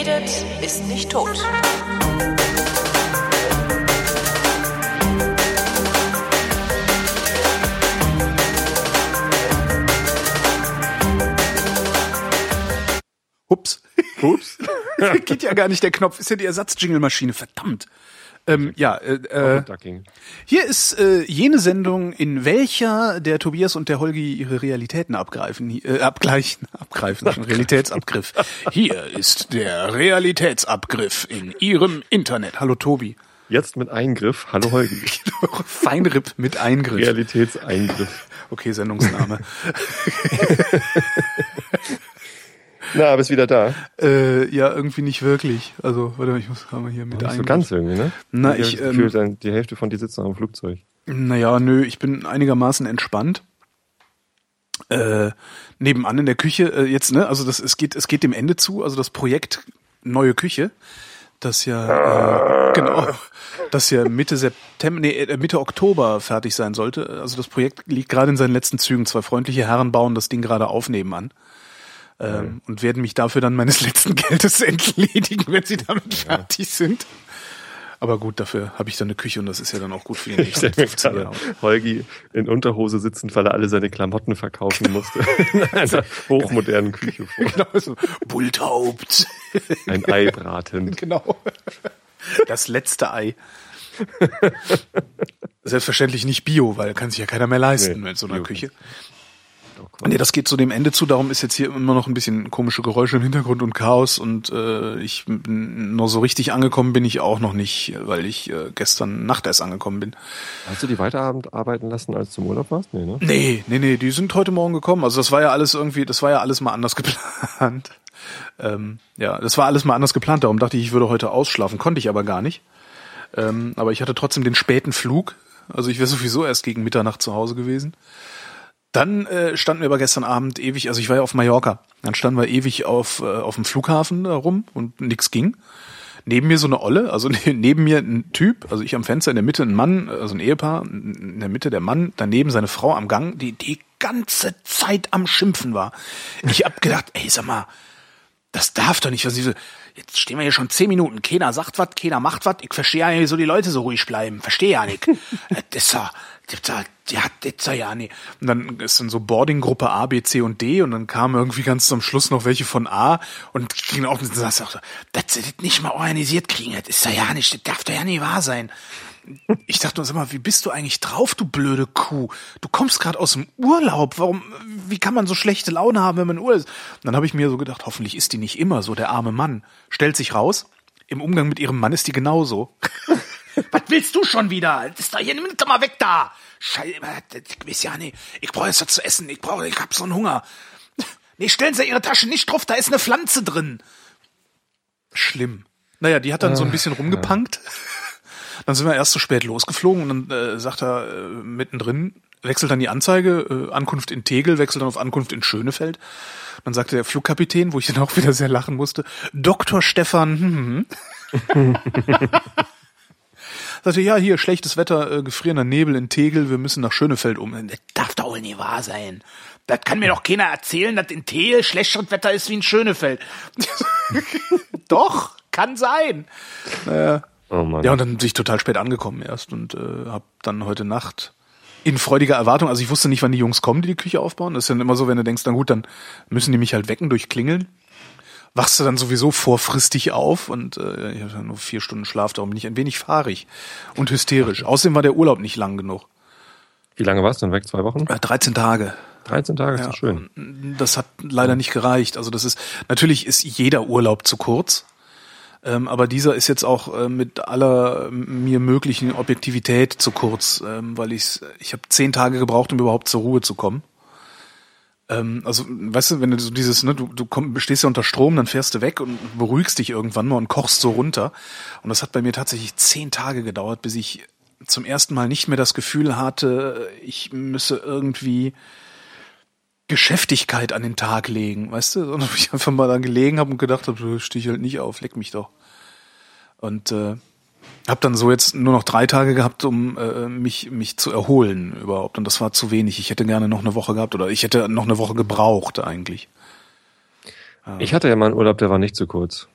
redet, ist nicht tot. Ups. Ups. Geht ja gar nicht, der Knopf. Ist ja die Ersatzjingle-Maschine. Verdammt. Ähm, ja, äh, äh, hier ist äh, jene Sendung, in welcher der Tobias und der Holgi ihre Realitäten abgreifen, äh, abgleichen, abgreifen, Realitätsabgriff. Hier ist der Realitätsabgriff in ihrem Internet. Hallo Tobi. Jetzt mit Eingriff. Hallo Holgi. Feinripp mit Eingriff. Realitätseingriff. Okay, Sendungsname. Na, bist wieder da. äh, ja, irgendwie nicht wirklich. Also, warte mal, ich muss haben wir hier mit Nicht so ganz irgendwie, ne? Na, hab ich, das Gefühl, ähm, dann die Hälfte von dir sitzt noch im Flugzeug. Naja, nö, ich bin einigermaßen entspannt. Äh, nebenan in der Küche, äh, jetzt, ne, also das, es geht, es geht dem Ende zu, also das Projekt Neue Küche, das ja, äh, genau, das ja Mitte September, nee, äh, Mitte Oktober fertig sein sollte. Also das Projekt liegt gerade in seinen letzten Zügen. Zwei freundliche Herren bauen das Ding gerade auf nebenan. Ähm, und werden mich dafür dann meines letzten Geldes entledigen, wenn sie damit fertig sind. Aber gut, dafür habe ich dann eine Küche und das ist ja dann auch gut für die nächsten mir 15 gerade Jahre. Holgi in Unterhose sitzend, weil er alle seine Klamotten verkaufen musste. in einer hochmodernen Küche vor. Genau, so Bulthaupt. Ein Ei bratend. genau. Das letzte Ei. Selbstverständlich nicht Bio, weil kann sich ja keiner mehr leisten Nee, mit so einer Bio Küche. Oh. Nee, das geht zu dem Ende zu, darum ist jetzt hier immer noch ein bisschen komische Geräusche im Hintergrund und Chaos und äh, ich bin noch so richtig angekommen bin ich auch noch nicht, weil ich äh, gestern Nacht erst angekommen bin. Hast du die weiterarbeiten lassen, als du im Urlaub warst? Nee, ne? Nee, nee, nee, die sind heute Morgen gekommen. Also das war ja alles irgendwie, das war ja alles mal anders geplant. Ähm, ja, das war alles mal anders geplant. Darum dachte ich, ich würde heute ausschlafen. Konnte ich aber gar nicht. Ähm, aber ich hatte trotzdem den späten Flug. Also ich wäre sowieso erst gegen Mitternacht zu Hause gewesen. Dann äh, standen wir aber gestern Abend ewig, also ich war ja auf Mallorca. Dann standen wir ewig auf, äh, auf dem Flughafen da rum und nix ging. Neben mir so eine Olle, also neben mir ein Typ, also ich am Fenster, in der Mitte ein Mann, also ein Ehepaar, in der Mitte der Mann, daneben seine Frau am Gang, die die ganze Zeit am Schimpfen war. Ich hab gedacht, ey, sag mal, das darf doch nicht. Was ich so, jetzt stehen wir hier schon zehn Minuten. Keiner sagt was, keiner macht was. Ich verstehe ja nicht, wieso die Leute so ruhig bleiben. Verstehe ja nicht. das ist ja, das ist ja, ja, das ist ja nicht. Und dann ist dann so Boardinggruppe A, B, C und D und dann kamen irgendwie ganz zum Schluss noch welche von A und kriegen auch, dann sagst du, dass sie das nicht mal organisiert kriegen. Das ist ja ja nicht, das darf doch ja nicht wahr sein. Ich dachte nur, sag mal, wie bist du eigentlich drauf, du blöde Kuh? Du kommst gerade aus dem Urlaub. Warum, wie kann man so schlechte Laune haben, wenn man in Urlaub ist? Und dann habe ich mir so gedacht, hoffentlich ist die nicht immer so, der arme Mann. Stellt sich raus, im Umgang mit ihrem Mann ist die genauso. Was willst du schon wieder? Das ist doch hier, nimm doch mal weg da. Scheiße, ich weiß ja nicht. Ich brauche jetzt was zu essen. Ich brauche, ich hab so einen Hunger. Nee, stellen Sie Ihre Tasche nicht drauf, da ist eine Pflanze drin. Schlimm. Naja, die hat dann so ein bisschen rumgepunkt. Dann sind wir erst zu spät losgeflogen und dann äh, sagt er äh, mittendrin, wechselt dann die Anzeige, äh, Ankunft in Tegel, wechselt dann auf Ankunft in Schönefeld. Dann sagte der Flugkapitän, wo ich dann auch wieder sehr lachen musste, Dr. Stefan, hm, hm. sagte, ja, hier, schlechtes Wetter, äh, gefrierender Nebel in Tegel, wir müssen nach Schönefeld um. Das darf doch wohl nie wahr sein. Das kann mir doch keiner erzählen, dass in Tegel schlechteres Wetter ist wie in Schönefeld. doch, kann sein. Naja, Oh Mann. ja, und dann bin ich total spät angekommen erst und äh, habe dann heute Nacht in freudiger Erwartung, also ich wusste nicht, wann die Jungs kommen, die die Küche aufbauen. Das ist dann immer so, wenn du denkst, na gut, dann müssen die mich halt wecken durch Klingeln. Wachst du dann sowieso vorfristig auf und äh, ich hatte dann nur vier Stunden Schlaf, darum bin ich ein wenig fahrig und hysterisch. Außerdem war der Urlaub nicht lang genug. Wie lange warst du denn weg? Zwei Wochen? Äh, 13 Tage. 13 Tage ist Ja, schön. Das hat leider nicht gereicht. Also das ist natürlich ist jeder Urlaub zu kurz. Ähm, aber dieser ist jetzt auch äh, mit aller mir möglichen Objektivität zu kurz, ähm, weil ich ich habe zehn Tage gebraucht, um überhaupt zur Ruhe zu kommen. Ähm, also, weißt du, wenn du so dieses, ne, du, du komm, stehst ja unter Strom, dann fährst du weg und beruhigst dich irgendwann mal und kochst so runter. Und das hat bei mir tatsächlich zehn Tage gedauert, bis ich zum ersten Mal nicht mehr das Gefühl hatte, ich müsse irgendwie Geschäftigkeit an den Tag legen, weißt du? Sondern ich einfach mal da gelegen habe und gedacht habe, steh ich halt nicht auf, leck mich doch. Und äh, habe dann so jetzt nur noch drei Tage gehabt, um äh, mich mich zu erholen überhaupt. Und das war zu wenig. Ich hätte gerne noch eine Woche gehabt oder ich hätte noch eine Woche gebraucht eigentlich. Ich hatte ja mal einen Urlaub, der war nicht so kurz.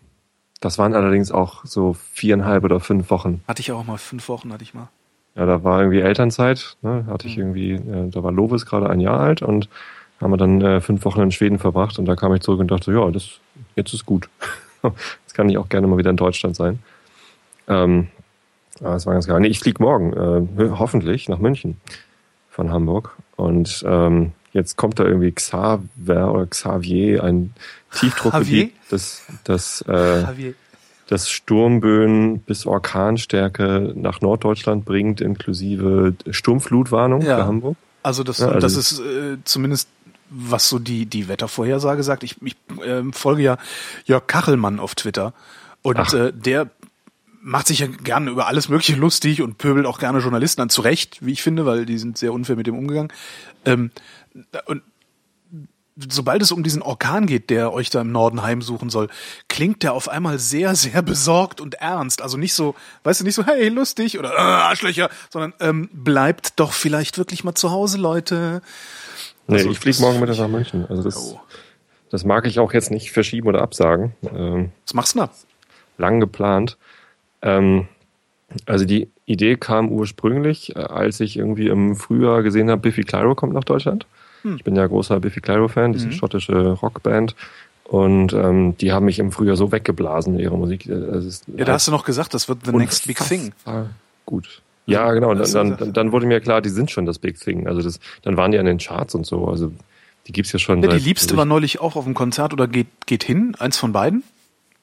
Das waren allerdings auch so viereinhalb oder fünf Wochen. Hatte ich auch mal, fünf Wochen hatte ich mal. Ja, da war irgendwie Elternzeit, ne? hatte ich irgendwie, äh, da war Lovis gerade ein Jahr alt und haben wir dann äh, fünf Wochen in Schweden verbracht und da kam ich zurück und dachte, ja, das jetzt ist gut. jetzt kann ich auch gerne mal wieder in Deutschland sein. Ähm, aber das war ganz geil. Nee, ich fliege morgen, äh, hoffentlich, nach München von Hamburg. Und ähm, jetzt kommt da irgendwie Xaver oder Xavier, ein Tiefdruckgebiet, das, das, äh, das Sturmböen bis Orkanstärke nach Norddeutschland bringt, inklusive Sturmflutwarnung Ja. für Hamburg. Also das, Ja, also- das ist äh, zumindest was so die die Wettervorhersage sagt. Ich, ich ähm, folge ja Jörg Kachelmann auf Twitter und Ach. äh, der macht sich ja gerne über alles Mögliche lustig und pöbelt auch gerne Journalisten an. Zu Recht, wie ich finde, weil die sind sehr unfair mit dem umgegangen. Ähm, und sobald es um diesen Orkan geht, der euch da im Norden heimsuchen soll, klingt der auf einmal sehr, sehr besorgt und ernst. Also nicht so, weißt du, nicht so, hey, lustig oder äh, Arschlöcher, sondern ähm, bleibt doch vielleicht wirklich mal zu Hause, Leute. Nee, Also ich fliege morgen Mittag nach München. Also das, Oh. das mag ich auch jetzt nicht verschieben oder absagen. Ähm, Was machst du da? lang geplant. Ähm, also die Idee kam ursprünglich, äh, als ich irgendwie im Frühjahr gesehen habe, Biffy Clyro kommt nach Deutschland. Hm. Ich bin ja großer Biffy Clyro-Fan, diese Mhm. schottische Rockband. Und ähm, die haben mich im Frühjahr so weggeblasen mit ihrer Musik. Ist Ja, da hast du noch gesagt, das wird the next big thing. Gut. Ja, genau. Dann, dann, dann wurde mir klar, die sind schon das Big Thing. Also das, dann waren die an den Charts und so. Also die gibt's ja schon Ja, die seit- Liebste also war ich- neulich auch auf dem Konzert oder geht, geht hin, eins von beiden.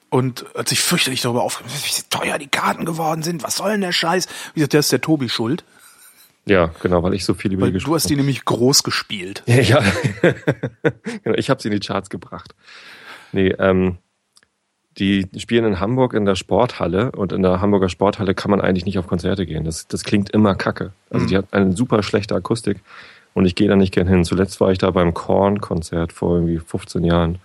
Und hat sich fürchterlich darüber aufgeregt, wie teuer die Karten geworden sind, was soll denn der Scheiß? Wie gesagt, der ist der Tobi schuld, Ja, genau, weil ich so viel über weil die du hast die nämlich groß gespielt. Ja, ja. genau, ich habe sie in die Charts gebracht. Nee, ähm, die spielen in Hamburg in der Sporthalle und in der Hamburger Sporthalle kann man eigentlich nicht auf Konzerte gehen. Das, das klingt immer kacke. Also Mhm. die hat eine super schlechte Akustik und ich gehe da nicht gern hin. Zuletzt war ich da beim Korn-Konzert vor irgendwie 15 Jahren.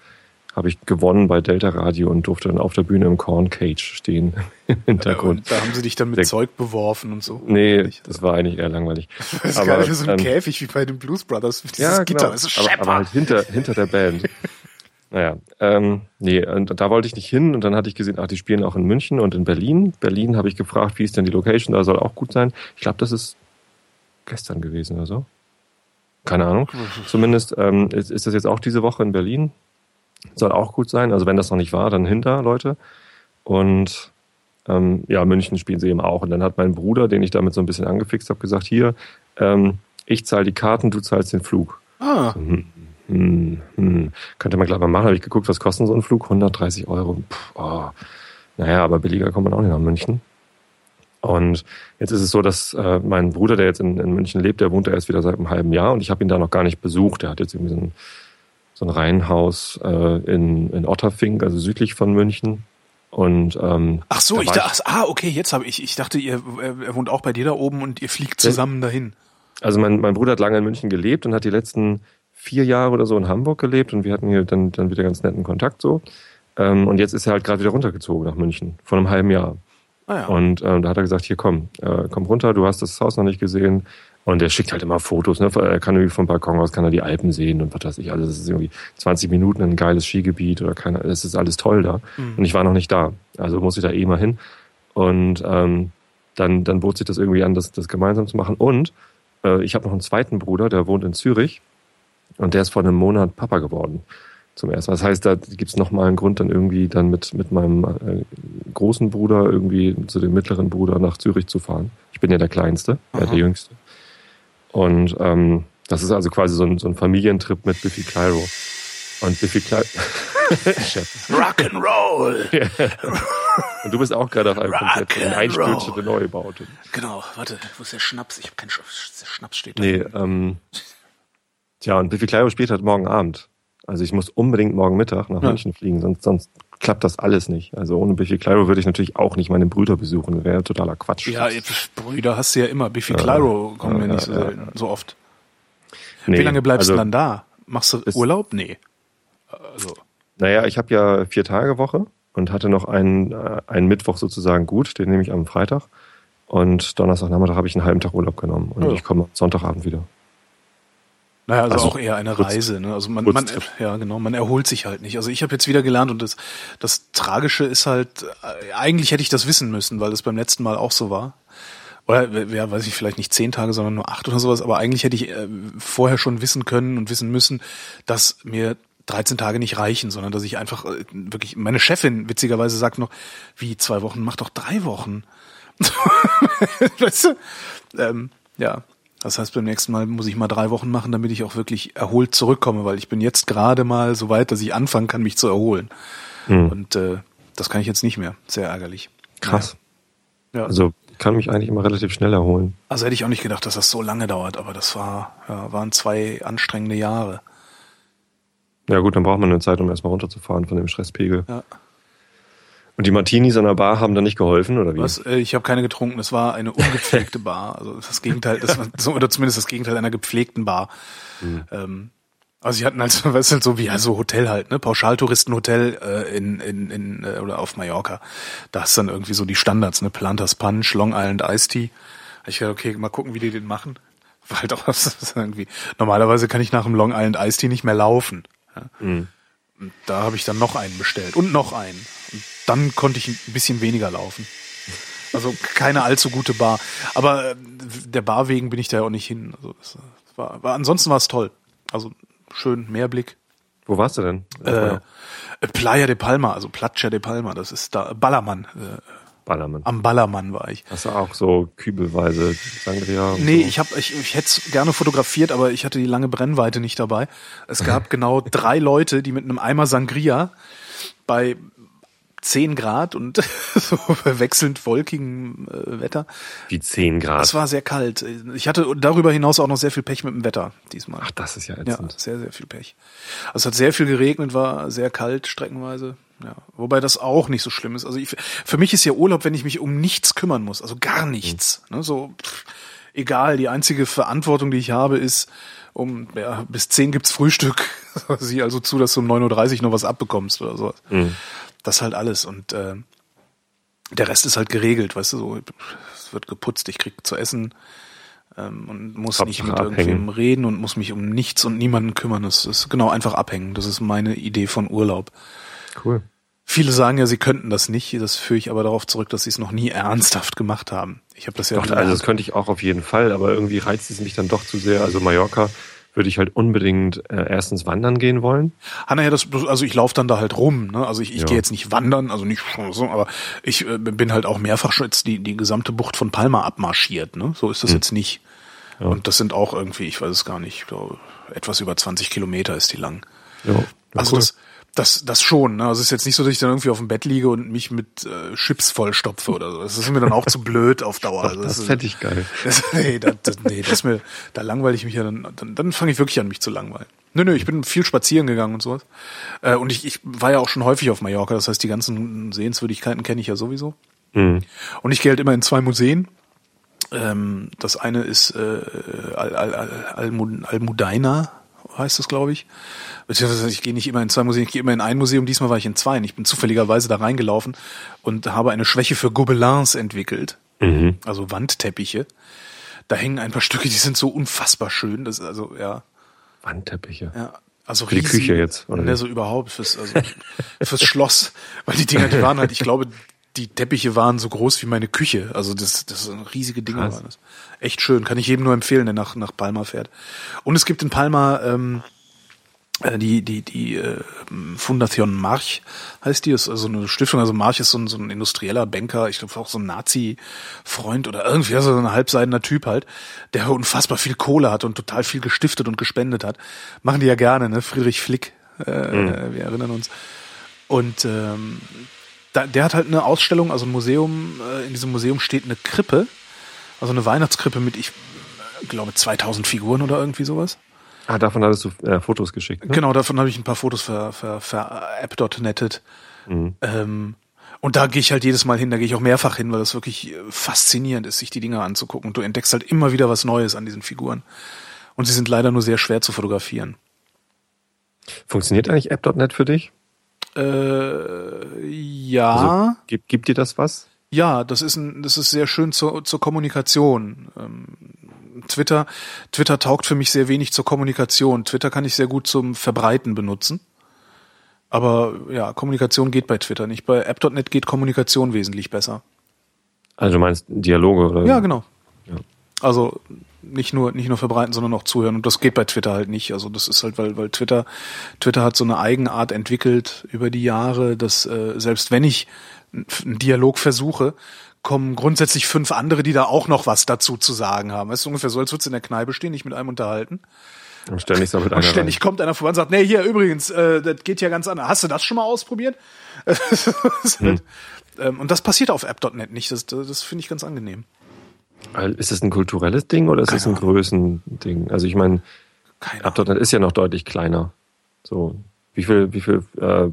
Habe ich gewonnen bei Delta Radio und durfte dann auf der Bühne im Korn Cage stehen im Hintergrund. Und da haben sie dich dann mit Der- Zeug beworfen und so. Nee, das war eigentlich eher langweilig. Das ist Aber, wie so ein ähm, Käfig wie bei den Blues Brothers. Dieses ja, Gitter, genau. das ist aber, aber halt hinter, hinter der Band. naja, ähm, nee, und da wollte ich nicht hin und dann hatte ich gesehen, ach, die spielen auch in München und in Berlin. Berlin habe ich gefragt, wie ist denn die Location, da soll auch gut sein. Ich glaube, das ist gestern gewesen oder so. Keine Ahnung. Zumindest ähm, ist, ist das jetzt auch diese Woche in Berlin. Soll auch gut sein. Also wenn das noch nicht war, dann hinter, Leute. Und ähm, ja, München spielen sie eben auch. Und dann hat mein Bruder, den ich damit so ein bisschen angefixt habe, gesagt, hier, ähm, ich zahle die Karten, du zahlst den Flug. Ah, Hm, hm, hm. Könnte man gleich mal machen. Habe ich geguckt, was kostet so ein Flug? 130 Euro. Puh, oh. Naja, aber billiger kommt man auch nicht nach München. Und jetzt ist es so, dass äh, mein Bruder, der jetzt in, in München lebt, der wohnt da erst wieder seit einem halben Jahr und ich habe ihn da noch gar nicht besucht. Der hat jetzt irgendwie so ein, so ein Reihenhaus äh, in, in Otterfink, also südlich von München. Und ähm, ach so, da ich dachte, ah, okay, jetzt habe ich, ich dachte, ihr, er, er wohnt auch bei dir da oben und ihr fliegt zusammen dahin. Also mein, mein Bruder hat lange in München gelebt und hat die letzten vier Jahre oder so in Hamburg gelebt und wir hatten hier dann, dann wieder ganz netten Kontakt so. Ähm, und jetzt ist er halt gerade wieder runtergezogen nach München, vor einem halben Jahr. Ah ja. Und ähm, da hat er gesagt, hier komm, äh, komm runter, du hast das Haus noch nicht gesehen. Und er schickt halt immer Fotos, ne? Er kann irgendwie vom Balkon aus, kann er die Alpen sehen und was weiß ich. Also das ist irgendwie 20 Minuten ein geiles Skigebiet oder keine, das ist alles toll da. Mhm. Und ich war noch nicht da. Also muss ich da eh mal hin. Und ähm, dann, dann bot sich das irgendwie an, das, das gemeinsam zu machen. Und äh, ich habe noch einen zweiten Bruder, der wohnt in Zürich und der ist vor einem Monat Papa geworden. Zum ersten Mal. Das heißt, da gibt's noch mal einen Grund, dann irgendwie dann mit, mit meinem äh, großen Bruder irgendwie zu dem mittleren Bruder nach Zürich zu fahren. Ich bin ja der Kleinste, Aha. der Jüngste. Und ähm, das ist also quasi so ein, so ein Familientrip mit Biffy Clyro. Und Biffy Clyro... Rock'n'Roll. Und du bist auch gerade auf einem Konzert von Rock'n'Roll. einstürzende Neubauten. Genau, warte, wo ist der Schnaps? Ich habe keinen Schnaps. Der Schnaps steht da. Nee, ähm, tja, und Biffy Clyro spielt halt morgen Abend. Also ich muss unbedingt morgen Mittag nach Ja. München fliegen, sonst, sonst klappt das alles nicht. Also ohne Biffy Clyro würde ich natürlich auch nicht meine Brüder besuchen. Das wäre totaler Quatsch. Ja, Brüder hast du ja immer. Biffy Clyro kommen ja, ja, nicht ja, so, ja, selten, so oft. Nee, Wie lange bleibst also, du dann da? Machst du Urlaub? Nee. Also, Naja, ich habe ja vier Tage Woche und hatte noch einen, äh, einen Mittwoch sozusagen gut, den nehme ich am Freitag. Und Donnerstagnachmittag habe ich einen halben Tag Urlaub genommen und ich komme Sonntagabend wieder. Naja, also, Also auch eher eine kurz- Reise. Ne? Also man, man, ja genau, man erholt sich halt nicht. Also ich habe jetzt wieder gelernt und das, das Tragische ist halt, äh, eigentlich hätte ich das wissen müssen, weil es beim letzten Mal auch so war. Oder ja, weiß ich vielleicht nicht zehn Tage, sondern nur acht oder sowas. Aber eigentlich hätte ich äh, vorher schon wissen können und wissen müssen, dass mir 13 Tage nicht reichen, sondern dass ich einfach äh, wirklich. Meine Chefin witzigerweise sagt noch, wie zwei Wochen, mach doch drei Wochen. weißt du? Ähm, ja. Das heißt, beim nächsten Mal muss ich mal drei Wochen machen, damit ich auch wirklich erholt zurückkomme, weil ich bin jetzt gerade mal so weit, dass ich anfangen kann, mich zu erholen. Hm. Und äh, das kann ich jetzt nicht mehr. Sehr ärgerlich. Krass. Ja. Also kann mich eigentlich immer relativ schnell erholen. Also hätte ich auch nicht gedacht, dass das so lange dauert, aber das war, ja, waren zwei anstrengende Jahre. Ja gut, dann braucht man eine Zeit, um erstmal runterzufahren von dem Stresspegel. Ja. Und die Martinis an der Bar haben da nicht geholfen, oder wie? Was, äh, ich habe keine getrunken, es war eine ungepflegte Bar. Also das Gegenteil, das war so, oder zumindest das Gegenteil einer gepflegten Bar. Ähm, also sie hatten halt, so, weißt du, so wie ja, so Hotel halt, ne? Pauschaltouristenhotel äh, in, in, in äh, oder auf Mallorca. Da ist dann irgendwie so die Standards, ne? Plantas Punch, Long Island Iced Tea. Ich gedacht, okay, mal gucken, wie die den machen. Halt auch das ist irgendwie. Normalerweise kann ich nach dem Long Island Iced Tea nicht mehr laufen. Ja? Mhm. Und da habe ich dann noch einen bestellt und noch einen. Dann konnte ich ein bisschen weniger laufen. Also keine allzu gute Bar. Aber äh, der Bar wegen bin ich da ja auch nicht hin. Also das war, war ansonsten war es toll. Also schön, Meerblick. Wo warst du denn? Äh, Playa de Palma, also Platja de Palma, das ist da Ballermann. Äh, Ballermann. am Ballermann war ich. Hast du auch so kübelweise Sangria? Nee, so? ich habe ich, ich hätte es gerne fotografiert, aber ich hatte die lange Brennweite nicht dabei. Es gab genau drei Leute, die mit einem Eimer Sangria bei 10 Grad und so wechselnd wolkigem äh, Wetter. Wie 10 Grad. Es war sehr kalt. Ich hatte darüber hinaus auch noch sehr viel Pech mit dem Wetter diesmal. Ach, das ist ja ja, ätzend. sehr, sehr viel Pech. Also es hat sehr viel geregnet, war sehr kalt streckenweise. Ja, wobei das auch nicht so schlimm ist. Also ich, für mich ist ja Urlaub, wenn ich mich um nichts kümmern muss, also gar nichts. Ne, so pff, egal. Die einzige Verantwortung, die ich habe, ist um ja, bis 10 gibt's Frühstück. Sieh also zu, dass du um 9.30 Uhr noch was abbekommst oder sowas. Mhm. Das halt alles. Und äh, der Rest ist halt geregelt, weißt du, so es wird geputzt, ich krieg zu essen ähm, und muss nicht Hauptsache mit abhängen. irgendwem reden und muss mich um nichts und niemanden kümmern. Das ist genau einfach abhängen. Das ist meine Idee von Urlaub. Cool. Viele sagen ja, sie könnten das nicht. Das führe ich aber darauf zurück, dass sie es noch nie ernsthaft gemacht haben. Ich habe das ja Doch, also das könnte ich auch auf jeden Fall, aber irgendwie reizt es mich dann doch zu sehr. Also Mallorca würde ich halt unbedingt äh, erstens wandern gehen wollen. Hanna, ja, das, also ich laufe dann da halt rum. Ne? Also ich, ich Ja. gehe jetzt nicht wandern, also nicht so, aber ich äh, bin halt auch mehrfach schon jetzt die, die gesamte Bucht von Palma abmarschiert. Ne? So ist das jetzt nicht. Ja. Und das sind auch irgendwie, ich weiß es gar nicht, ich glaube, etwas über 20 Kilometer ist die lang. Ja, ja, Also cool. das, das, das schon. Ne? Also es ist jetzt nicht so, dass ich dann irgendwie auf dem Bett liege und mich mit äh, Chips vollstopfe oder so. Das ist mir dann auch zu blöd auf Dauer. Doch, Also das ist- fände ich geil. das, nee, das, das, nee, das mir, da langweile ich mich ja dann, dann, dann fange ich wirklich an, mich zu langweilen. Nö, nö, ich bin viel spazieren gegangen und sowas. Äh, und ich, ich war ja auch schon häufig auf Mallorca, das heißt, die ganzen Sehenswürdigkeiten kenne ich ja sowieso. Mhm. Und ich gehe halt immer in zwei Museen. Ähm, das eine ist äh, Al, Al, Al, Almu- Almudaina, heißt das, glaube ich. Beziehungsweise ich gehe nicht immer in zwei Museen, ich gehe immer in ein Museum, diesmal war ich in zwei. Und ich bin zufälligerweise da reingelaufen und habe eine Schwäche für Gobelins entwickelt Mhm. also Wandteppiche. Da hängen ein paar Stücke, die sind so unfassbar schön. Das also ja, Wandteppiche. ja. Also Für die riesig- Küche jetzt, oder Ne, so überhaupt fürs also fürs Schloss, weil die Dinger, die waren halt, ich glaube, die Teppiche waren so groß wie meine Küche. Also das das sind riesige Krass. waren das. Echt schön, kann ich jedem nur empfehlen, der nach nach Palma fährt. Und es gibt in Palma ähm, äh, die die die äh, Fundation March heißt die, ist also eine Stiftung. Also March ist so ein, so ein industrieller Banker, ich glaube auch so ein Nazi-Freund oder irgendwie also so ein halbseidener Typ halt, der unfassbar viel Kohle hat und total viel gestiftet und gespendet hat. Machen die ja gerne, ne? Friedrich Flick, äh, wir erinnern uns. Und ähm, da, der hat halt eine Ausstellung, also ein Museum. Äh, in diesem Museum steht eine Krippe, also eine Weihnachtskrippe mit ich glaube 2000 Figuren oder irgendwie sowas. Ah, davon hattest du äh, Fotos geschickt. Ne? Genau, davon habe ich ein paar Fotos ver, ver, ver app.nettet. Mhm. Ähm, und da gehe ich halt jedes Mal hin, da gehe ich auch mehrfach hin, weil das wirklich äh, faszinierend ist, sich die Dinger anzugucken. Und du entdeckst halt immer wieder was Neues an diesen Figuren. Und sie sind leider nur sehr schwer zu fotografieren. Funktioniert eigentlich App.net für dich? Äh, ja, Also, gibt, gibt dir das was? ja, das ist ein, das ist sehr schön zur, zur Kommunikation. Ähm, Twitter, Twitter taugt für mich sehr wenig zur Kommunikation. Twitter kann ich sehr gut zum Verbreiten benutzen. Aber ja, Kommunikation geht bei Twitter nicht. Bei App.net geht Kommunikation wesentlich besser. Also du meinst Dialoge oder? Ja, genau. Ja. Also nicht nur nicht nur verbreiten, sondern auch zuhören und das geht bei Twitter halt nicht. Also das ist halt weil weil Twitter Twitter hat so eine Eigenart entwickelt über die Jahre, dass äh, selbst wenn ich einen Dialog versuche, kommen grundsätzlich fünf andere, die da auch noch was dazu zu sagen haben. Es ist ungefähr so, als würdest du in der Kneipe stehen, dich mit einem unterhalten. Und ständig, so mit und ständig rein. kommt einer vorbei und sagt, nee, hier übrigens, äh, das geht ja ganz anders. Hast du das schon mal ausprobiert? hm. Ähm, und das passiert auf app.net nicht. Das, das finde ich ganz angenehm. Ist das ein kulturelles Ding oder ist das ein Größending? Also ich meine, app.net ist ja noch deutlich kleiner. So, wie viel, wie viel äh,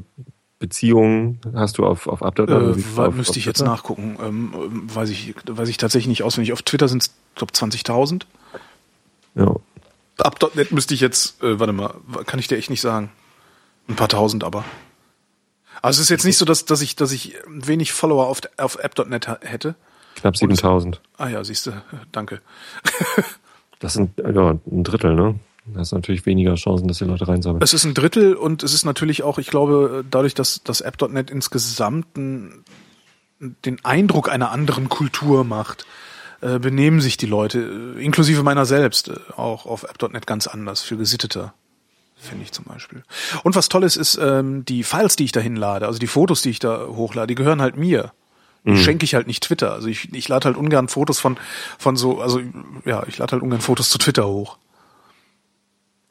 Beziehungen hast du auf, auf App.net? Äh, auf, müsste ich jetzt nachgucken. Ähm, weiß, ich, weiß ich tatsächlich nicht auswendig. Auf Twitter sind es, glaube 20.000. Ja. App.net müsste ich jetzt, äh, warte mal, kann ich dir echt nicht sagen. Ein paar tausend aber. Also es ist jetzt nicht so, dass, dass ich, dass ich wenig Follower auf, auf app.net hätte. Knapp 7000. Ah ja, siehst du, danke. das sind ja ein Drittel, ne? Da hast natürlich weniger Chancen, dass die Leute reinsammeln. Es ist ein Drittel und es ist natürlich auch, ich glaube, dadurch, dass das App.net insgesamt den Eindruck einer anderen Kultur macht, äh, benehmen sich die Leute, äh, inklusive meiner selbst, äh, auch auf App.net ganz anders, viel gesitteter finde ich zum Beispiel. Und was toll ist, ist ähm, die Files, die ich da hinlade, also die Fotos, die ich da hochlade, die gehören halt mir. Mhm. schenke ich halt nicht Twitter. Also ich, ich lade halt ungern Fotos von, von so, also ja, ich lade halt ungern Fotos zu Twitter hoch.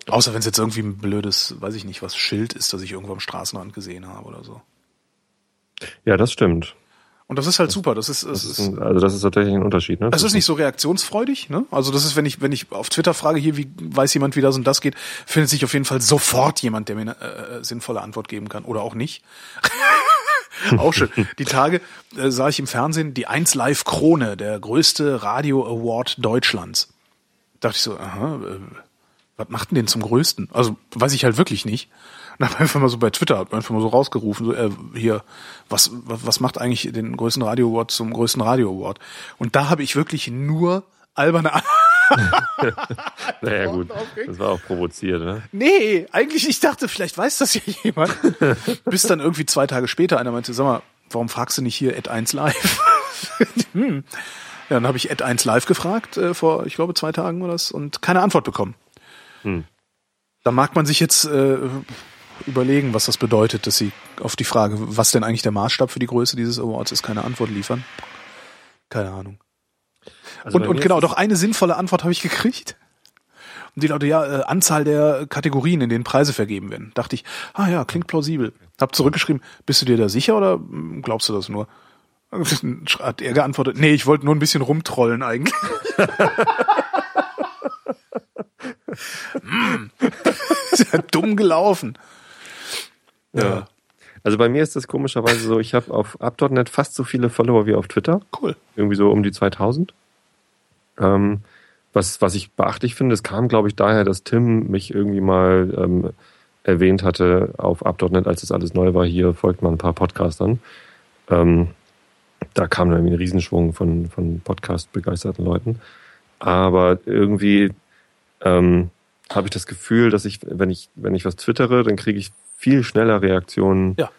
Außer wenn es jetzt irgendwie ein blödes, weiß ich nicht, was Schild ist, das ich irgendwo am Straßenrand gesehen habe oder so. Ja, das stimmt. Und das ist halt super. Das ist, das, das ist ein, also das ist tatsächlich ein Unterschied. Ne? Es ist nicht so reaktionsfreudig. Ne? Also das ist, wenn ich wenn ich auf Twitter frage, hier wie weiß jemand, wie das und das geht, findet sich auf jeden Fall sofort jemand, der mir eine äh, sinnvolle Antwort geben kann oder auch nicht. auch schön. Die Tage äh, sah ich im Fernsehen die 1 Live Krone, der größte Radio Award Deutschlands. Da dachte ich so, aha, äh, was macht denn den zum größten? Also weiß ich halt wirklich nicht. Und habe einfach mal so bei Twitter einfach mal so rausgerufen, so, äh, hier, was, was, was macht eigentlich den größten Radio Award zum größten Radio Award? Und da habe ich wirklich nur alberne naja gut, das war auch provoziert, ne? Nee, eigentlich, ich dachte, vielleicht weiß das ja jemand. Bis dann irgendwie zwei Tage später einer meinte, sag mal, warum fragst du nicht hier at 1 live? hm. Ja, dann habe ich at 1 live gefragt, äh, vor, ich glaube, zwei Tagen oder das, und keine Antwort bekommen. Hm. Da mag man sich jetzt äh, überlegen, was das bedeutet, dass sie auf die Frage, was denn eigentlich der Maßstab für die Größe dieses Awards ist, keine Antwort liefern. Keine Ahnung. Also und, und genau, doch eine sinnvolle Antwort habe ich gekriegt. Und die Leute, ja, äh, Anzahl der Kategorien, in denen Preise vergeben werden. Dachte ich, ah ja, klingt plausibel. Hab zurückgeschrieben, bist du dir da sicher oder hm, glaubst du das nur? Hat er geantwortet, nee, ich wollte nur ein bisschen rumtrollen eigentlich. hm. Ist ja dumm gelaufen. Ja. Also bei mir ist das komischerweise so, ich habe auf Up.net fast so viele Follower wie auf Twitter. Cool. Irgendwie so um die 2000. Ähm, was, was ich beachtlich finde, es kam, glaube ich, daher, dass Tim mich irgendwie mal ähm, erwähnt hatte auf Up.net, als das alles neu war. Hier folgt man ein paar Podcastern. Ähm, da kam dann irgendwie ein Riesenschwung von, von Podcast-begeisterten Leuten. Aber irgendwie ähm, habe ich das Gefühl, dass ich, wenn ich, wenn ich was twittere, dann kriege ich viel schneller Reaktionen ja.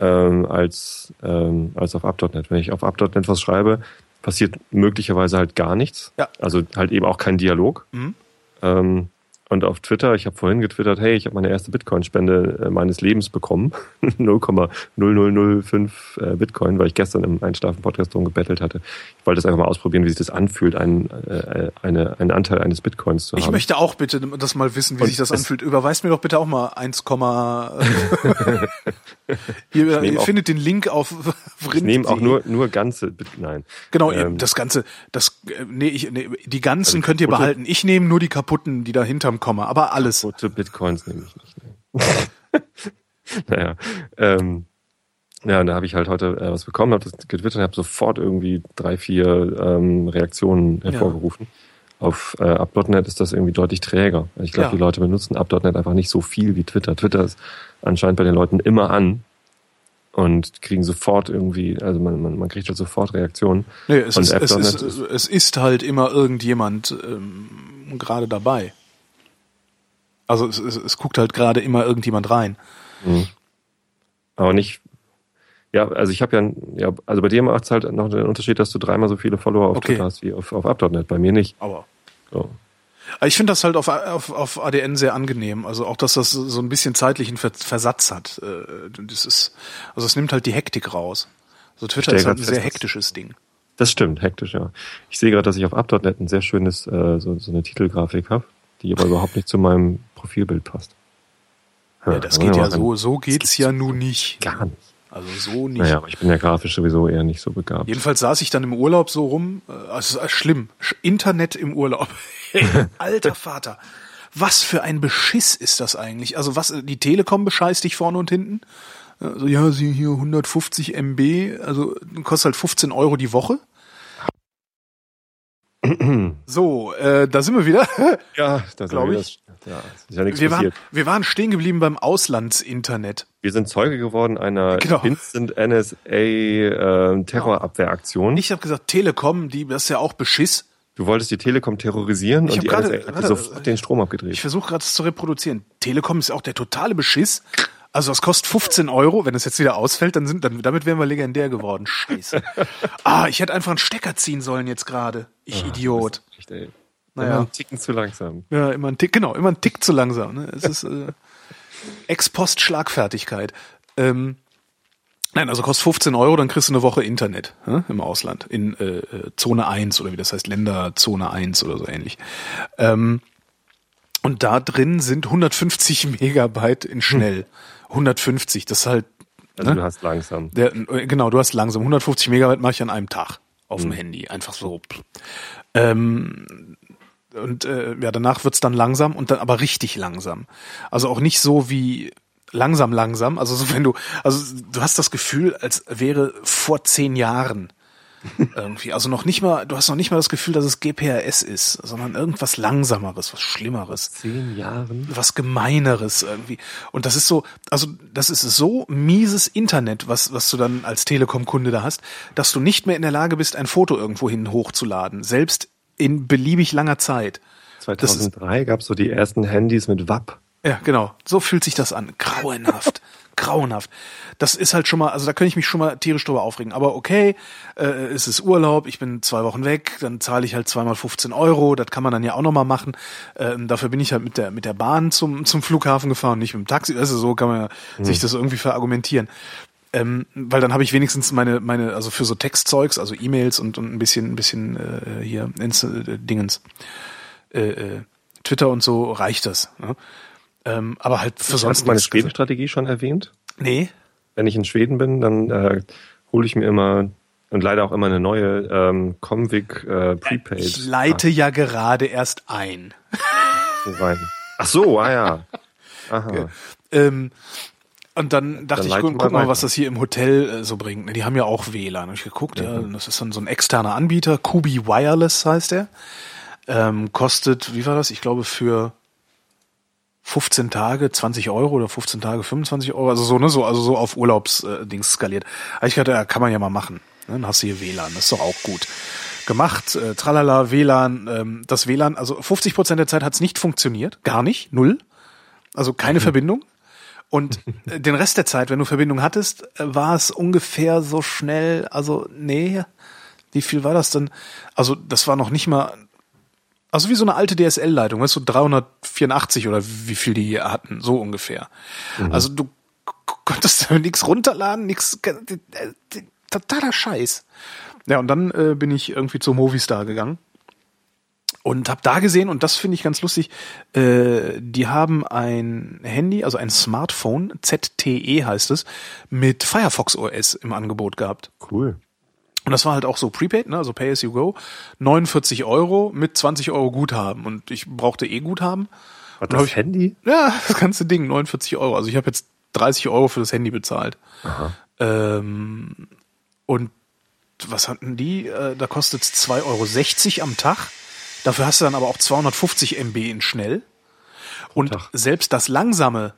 ähm, als, ähm, als auf up.net. Wenn ich auf up.net was schreibe, passiert möglicherweise halt gar nichts. Ja. Also halt eben auch kein Dialog. Mhm. Ähm, und auf Twitter, ich habe vorhin getwittert, hey, ich habe meine erste Bitcoin-Spende äh, meines Lebens bekommen. 0,0005 äh, Bitcoin, weil ich gestern im Einschlafen-Podcast drum gebettelt hatte. Ich wollte es einfach mal ausprobieren, wie sich das anfühlt, einen, äh, eine, einen Anteil eines Bitcoins zu haben. Ich möchte auch bitte das mal wissen, wie und sich das anfühlt. Überweist mir doch bitte auch mal 1, ihr, ihr findet den Link auf Ich nehme auch nur, nur ganze, nein. Genau, ähm, das Ganze, das, nee, ich, nee, die ganzen also könnt ihr behalten. Ich nehme nur die kaputten, die da hinterm Komma, aber alles. Rote Bitcoins nehme ich nicht. Ne? naja, ähm, ja, und da habe ich halt heute äh, was bekommen, habe das getwittert und habe sofort irgendwie drei, vier ähm, Reaktionen hervorgerufen. Ja. Auf äh, Up.net ist das irgendwie deutlich träger. Ich glaube, ja. die Leute benutzen Up.net einfach nicht so viel wie Twitter. Twitter ist anscheinend bei den Leuten immer an und kriegen sofort irgendwie, also man, man, man kriegt halt sofort Reaktionen. Nee, es, ist, es, ist, es ist halt immer irgendjemand, ähm, gerade dabei. Also es, es, es guckt halt gerade immer irgendjemand rein. Mhm. Aber nicht. Ja, also ich habe ja, ja, also bei dir macht es halt noch den Unterschied, dass du dreimal so viele Follower auf Okay. Twitter hast wie auf, auf Up.net. Bei mir nicht. Aber So. Ich finde das halt auf, auf, auf ADN sehr angenehm. Also auch, dass das so ein bisschen zeitlichen Ver- Versatz hat. Äh, Das ist, also es nimmt halt die Hektik raus. Also Twitter ist halt ein sehr hektisches Ding. Das stimmt, hektisch, ja. Ich sehe gerade, dass ich auf Up.net ein sehr schönes, äh, so, so eine Titelgrafik habe, die aber überhaupt nicht zu meinem Profilbild passt. Ja, das geht ja so, so geht's ja nun nicht. Gar nicht. Also so nicht. Naja, aber ich bin ja grafisch sowieso eher nicht so begabt. Jedenfalls saß ich dann im Urlaub so rum. äh, Also es ist schlimm. Sch- Internet im Urlaub. Alter Vater. Was für ein Beschiss ist das eigentlich? Also was, die Telekom bescheißt dich vorne und hinten? Also ja, sie hier 150 MB, also kostet halt 15 Euro die Woche. So, äh, da sind wir wieder. Ja, da sind wir ich. Das, ja, ist ja nichts Wir waren, wir waren stehen geblieben beim Auslandsinternet. Wir sind Zeuge geworden einer Genau. Instant NSA äh, Terrorabwehraktion. Ich habe gesagt, Telekom, die, das ist ja auch Beschiss. Du wolltest die Telekom terrorisieren Ich und die gerade- NSA hat dir warte, sofort den Strom Ich abgedreht. versuche gerade zu reproduzieren. Telekom ist auch der totale Beschiss. Also das kostet 15 Euro. Wenn es jetzt wieder ausfällt, dann sind, dann, damit wären wir legendär geworden. Scheiße. ah, ich hätte einfach einen Stecker ziehen sollen jetzt gerade. Ich Idiot. Echt, ey. Naja. Immer einen Ticken zu langsam. Ja, immer ein Tick, genau, immer ein Tick zu langsam. Ne? Es ist äh, Ex-Post-Schlagfertigkeit. Ähm, nein, also kostet 15 Euro, dann kriegst du eine Woche Internet ne? im Ausland. In äh, äh, Zone 1 oder wie das heißt, Länderzone 1 oder so ähnlich. Ähm, und da drin sind 150 Megabyte in schnell. 150, das ist halt Also Ne? du hast langsam. der, genau, du hast langsam 150 Megabyte mache ich an einem Tag auf dem Handy, einfach so. Ähm, und äh, ja, danach wird's dann langsam und dann aber richtig langsam. Also auch nicht so wie langsam, langsam. Also so wenn du, also du hast das Gefühl, als wäre vor zehn Jahren irgendwie. Also noch nicht mal, du hast noch nicht mal das Gefühl, dass es GPRS ist, sondern irgendwas Langsameres, was Schlimmeres Zehn Jahren? was Gemeineres irgendwie. Und das ist so, also das ist so mieses Internet, was, was du dann als Telekom-Kunde da hast, dass du nicht mehr in der Lage bist, ein Foto irgendwohin hochzuladen, selbst in beliebig langer Zeit. Das ist, 2003 gab es so die ersten Handys mit WAP. ja, genau. So fühlt sich das an. Grauenhaft. Grauenhaft. Das ist halt schon mal, also da könnte ich mich schon mal tierisch drüber aufregen. Aber okay, äh, es ist Urlaub, ich bin zwei Wochen weg, dann zahle ich halt zweimal 15 Euro, das kann man dann ja auch nochmal machen. Ähm, dafür bin ich halt mit der, mit der Bahn zum, zum Flughafen gefahren, nicht mit dem Taxi. Also so kann man ja sich das irgendwie verargumentieren. Ähm, weil dann habe ich wenigstens meine, meine, also für so Textzeugs, also E-Mails und, und ein bisschen, ein bisschen äh, hier Insta, äh, Dingens, äh, äh, Twitter und so reicht das. Ne? Ähm, aber halt für Hast sonst du meine nichts. Schwedenstrategie schon erwähnt? Nee. Wenn ich in Schweden bin, dann äh, hole ich mir immer und leider auch immer eine neue ähm, Comviq äh, Prepaid. Ich leite ja gerade erst ein. Ach so, ah ja. Aha. Ähm, und dann dachte Dann ich, guck, mal mal, was das hier im Hotel äh, so bringt. Ne, Die haben ja auch WLAN. Hab ich geguckt, ja, das ist dann so ein externer Anbieter. Kubi Wireless heißt der. Ähm, kostet, wie war das? Ich glaube für 15 Tage 20 Euro oder 15 Tage 25 Euro. Also so, ne, so, also so auf Urlaubsdings äh, skaliert. Aber ich dachte, ja, kann man ja mal machen. Ne, Dann hast du hier WLAN, das ist doch auch gut. Gemacht, äh, tralala, WLAN, ähm, das WLAN, also 50 Prozent der Zeit hat's nicht funktioniert. Gar nicht, null. Also keine Verbindung. Und äh, den Rest der Zeit, wenn du Verbindung hattest, äh, war es ungefähr so schnell, also nee, wie viel war das denn? Also das war noch nicht mal, also wie so eine alte DSL-Leitung, weißt du, 384 oder wie viel die hier hatten, so ungefähr. Also du konntest da nichts runterladen, nichts, totaler Scheiß. Ja, und dann äh, bin ich irgendwie zur Movistar gegangen und habe da gesehen und das finde ich ganz lustig. Äh, die haben ein Handy, also ein Smartphone, ZTE heißt es, mit Firefox OS im Angebot gehabt. Cool. Und das war halt auch so Prepaid, ne? also Pay as you go, 49 Euro mit 20 Euro Guthaben und ich brauchte eh Guthaben. Hab das ich- Handy? Ja, das ganze Ding, 49 Euro. Also ich habe jetzt 30 Euro für das Handy bezahlt. Ähm, und was hatten die? Äh, da kostet es 2,60 Euro am Tag. Dafür hast du dann aber auch 250 MB in schnell. Und Tag. selbst das langsame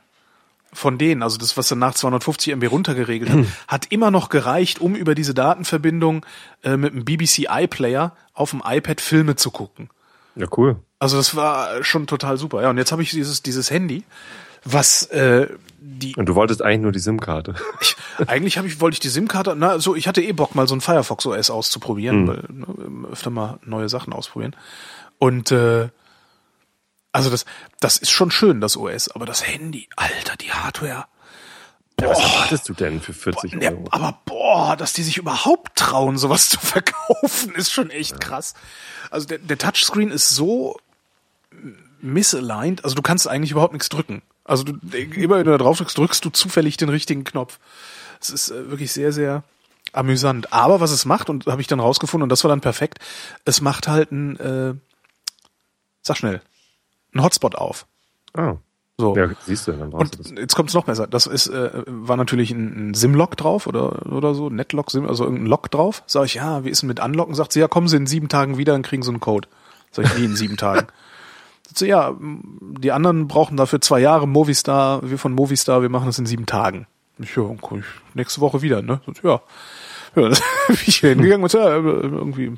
von denen, also das, was dann nach 250 MB runtergeregelt hat, hat immer noch gereicht, um über diese Datenverbindung äh, mit einem BBC iPlayer auf dem iPad Filme zu gucken. Ja, cool. Also das war schon total super. Ja, und jetzt habe ich dieses, dieses Handy, was äh, die. Und du wolltest eigentlich nur die SIM-Karte. Ich, eigentlich habe ich, wollte ich die SIM-Karte, na, so, ich hatte eh Bock, mal so ein Firefox OS auszuprobieren, Mhm. weil ne, öfter mal neue Sachen ausprobieren. Und äh, also das, das ist schon schön, das OS, aber das Handy, Alter, die Hardware. Ja, was erwartest du denn für 40 Ne, Euro? aber boah, dass die sich überhaupt trauen, sowas zu verkaufen, ist schon echt krass. Also der, der Touchscreen ist so misaligned, also du kannst eigentlich überhaupt nichts drücken. Also du, immer wenn du da drauf drückst, drückst du zufällig den richtigen Knopf. Es ist äh, wirklich sehr, sehr amüsant. Aber was es macht, und habe ich dann rausgefunden, und das war dann perfekt, es macht halt ein, äh, sag schnell, ein Hotspot auf. Ah. So. Ja, siehst du, dann du das. Und jetzt kommt es noch besser. Das ist, äh, war natürlich ein, ein SIM-Lock drauf oder, oder so, Netlock, SIM, also irgendein Lock drauf. Sag ich, ja, wie ist denn mit Anlocken? Sagt sie, ja, kommen Sie in sieben Tagen wieder und kriegen so einen Code. Sag ich, wie in sieben Tagen? Sagt sie, ja, die anderen brauchen dafür zwei Jahre. Movistar, wir von Movistar, wir machen das in sieben Tagen. Ich, ja, nächste Woche wieder, ne? Sagt, ja. Ja, bin ich hingegangen und ja, irgendwie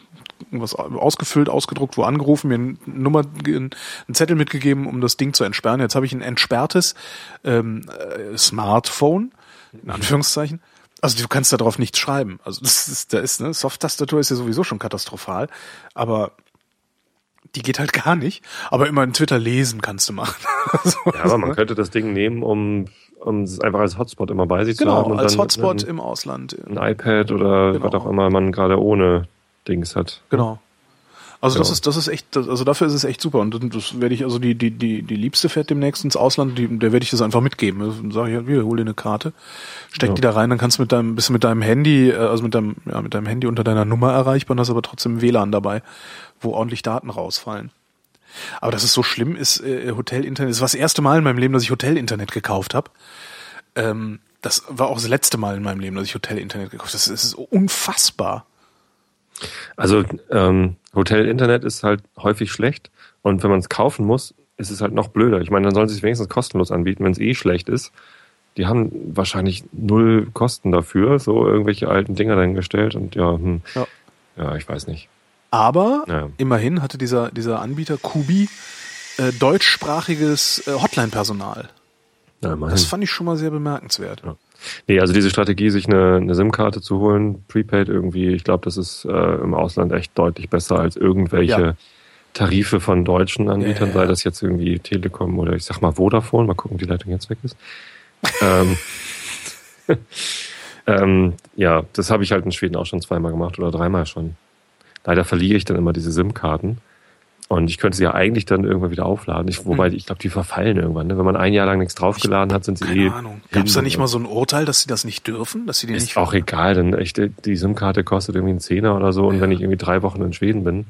irgendwas ausgefüllt, ausgedruckt, wo angerufen, mir eine Nummer, einen Zettel mitgegeben, um das Ding zu entsperren. Jetzt habe ich ein entsperrtes ähm, äh, Smartphone, in Anführungszeichen. Also du kannst da drauf nichts schreiben. Also das ist, da ist, ne, Soft-Tastatur ist ja sowieso schon katastrophal, aber die geht halt gar nicht. Aber immer in Twitter lesen kannst du machen. so, Ja, aber man könnte das Ding nehmen, um, um es einfach als Hotspot immer bei sich zu genau, haben. und als dann Hotspot Ein, im Ausland. ein iPad oder Genau. was auch immer man gerade ohne Dings hat. Genau. Also das Genau. ist das ist echt das- also dafür ist es echt super und das werde ich also die die die die liebste fährt demnächst ins Ausland, die, der werde ich das einfach mitgeben. Dann sage ich halt, hier, hol dir eine Karte, steck Ja. die da rein, dann kannst du mit deinem bist du mit deinem Handy, äh, also mit deinem ja, mit deinem Handy unter deiner Nummer erreichbar und hast aber trotzdem WLAN dabei, wo ordentlich Daten rausfallen. Aber dass es so schlimm ist, äh, Hotel-Internet, das war das erste Mal in meinem Leben, dass ich Hotel-Internet gekauft habe. Ähm, das war auch das letzte Mal in meinem Leben, dass ich Hotel-Internet gekauft habe. Das ist unfassbar. Also ähm, Hotel-Internet ist halt häufig schlecht und wenn man es kaufen muss, ist es halt noch blöder. Ich meine, dann sollen sie es wenigstens kostenlos anbieten, wenn es eh schlecht ist. Die haben wahrscheinlich null Kosten dafür, so irgendwelche alten Dinger dahingestellt und ja, hm, Ja. ja, ich weiß nicht. Aber Ja. immerhin hatte dieser, dieser Anbieter Kubi äh, deutschsprachiges äh, Hotline-Personal. Ja. Das fand ich schon mal sehr bemerkenswert. Ja. Nee, also diese Strategie, sich eine, eine SIM-Karte zu holen, Prepaid irgendwie, ich glaube, das ist äh, im Ausland echt deutlich besser als irgendwelche Ja. Tarife von deutschen Anbietern, sei das jetzt irgendwie Telekom oder ich sag mal Vodafone, mal gucken, ob die Leitung jetzt weg ist. ähm, ähm, ja, das habe ich halt in Schweden auch schon zweimal gemacht oder dreimal schon. Leider verliere ich dann immer diese SIM-Karten. Und ich könnte sie ja eigentlich dann irgendwann wieder aufladen. Ich, wobei, ich glaube, die verfallen irgendwann. Ne? Wenn man ein Jahr lang nichts draufgeladen hat, sind sie eh. Keine Ahnung. Gab es da nicht mal so ein Urteil, dass sie das nicht dürfen? Dass sie die ist nicht auch egal, denn echt, die SIM-Karte kostet irgendwie einen Zehner oder so und Ja. wenn ich irgendwie drei Wochen in Schweden bin,